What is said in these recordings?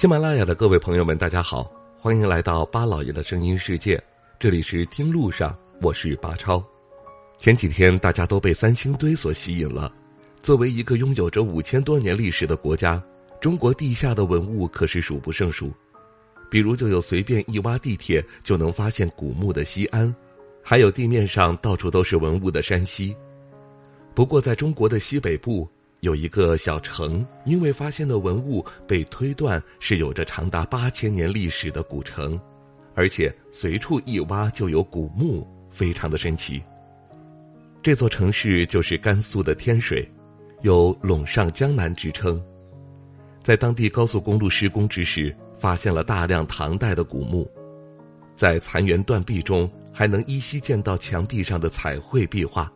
喜马拉雅的各位朋友们，大家好，欢迎来到巴老爷的声音世界。这里是听路上，我是巴超。前几天大家都被三星堆所吸引了。作为一个拥有着五千多年历史的国家，中国地下的文物可是数不胜数。比如就有随便一挖地铁就能发现古墓的西安，还有地面上到处都是文物的山西。不过在中国的西北部。有一个小城，因为发现的文物被推断是有着长达八千年历史的古城，而且随处一挖就有古墓，非常的神奇。这座城市就是甘肃的天水，有“陇上江南”之称。在当地高速公路施工之时，发现了大量唐代的古墓，在残垣断壁中还能依稀见到墙壁上的彩绘壁画。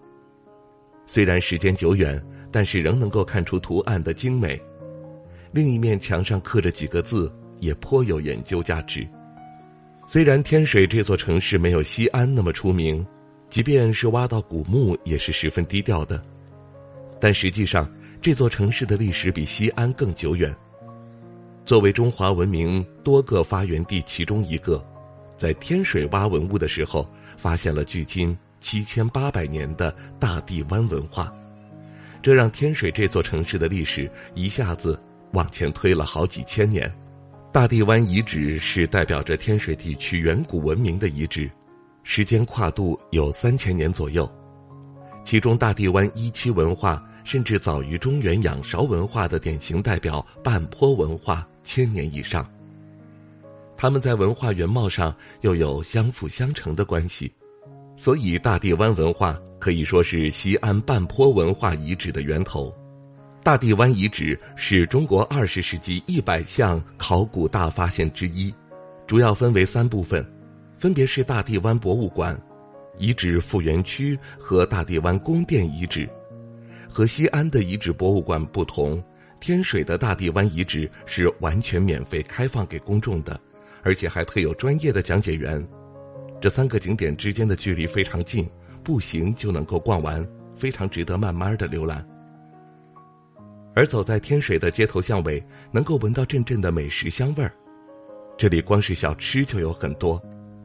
虽然时间久远。但是仍能够看出图案的精美，另一面墙上刻着几个字，也颇有研究价值。虽然天水这座城市没有西安那么出名，即便是挖到古墓也是十分低调的，但实际上这座城市的历史比西安更久远。作为中华文明多个发源地其中一个，在天水挖文物的时候，发现了距今七千八百年的大地湾文化。这让天水这座城市的历史一下子往前推了好几千年。大地湾遗址是代表着天水地区远古文明的遗址，时间跨度有三千年左右。其中，大地湾一期文化甚至早于中原仰韶文化的典型代表半坡文化千年以上。他们在文化原貌上又有相辅相成的关系，所以大地湾文化。可以说是西安半坡文化遗址的源头，大地湾遗址是中国二十世纪一百项考古大发现之一，主要分为三部分，分别是大地湾博物馆、遗址复原区和大地湾宫殿遗址。和西安的遗址博物馆不同，天水的大地湾遗址是完全免费开放给公众的，而且还配有专业的讲解员。这三个景点之间的距离非常近。步行就能够逛完，非常值得慢慢的浏览。而走在天水的街头巷尾，能够闻到阵阵的美食香味儿。这里光是小吃就有很多，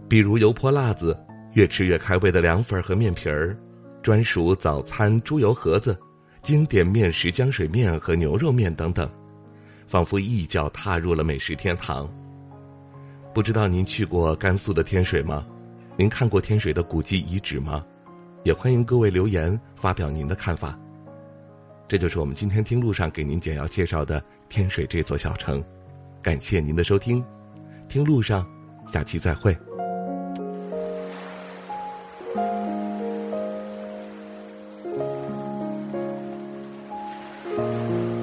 比如油泼辣子、越吃越开胃的凉粉和面皮儿，专属早餐猪油盒子、经典面食浆水面和牛肉面等等，仿佛一脚踏入了美食天堂。不知道您去过甘肃的天水吗？您看过天水的古迹遗址吗？也欢迎各位留言发表您的看法。这就是我们今天听路上给您简要介绍的天水这座小城。感谢您的收听，听路上，下期再会。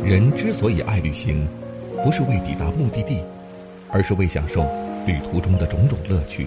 人之所以爱旅行，不是为抵达目的地，而是为享受旅途中的种种乐趣。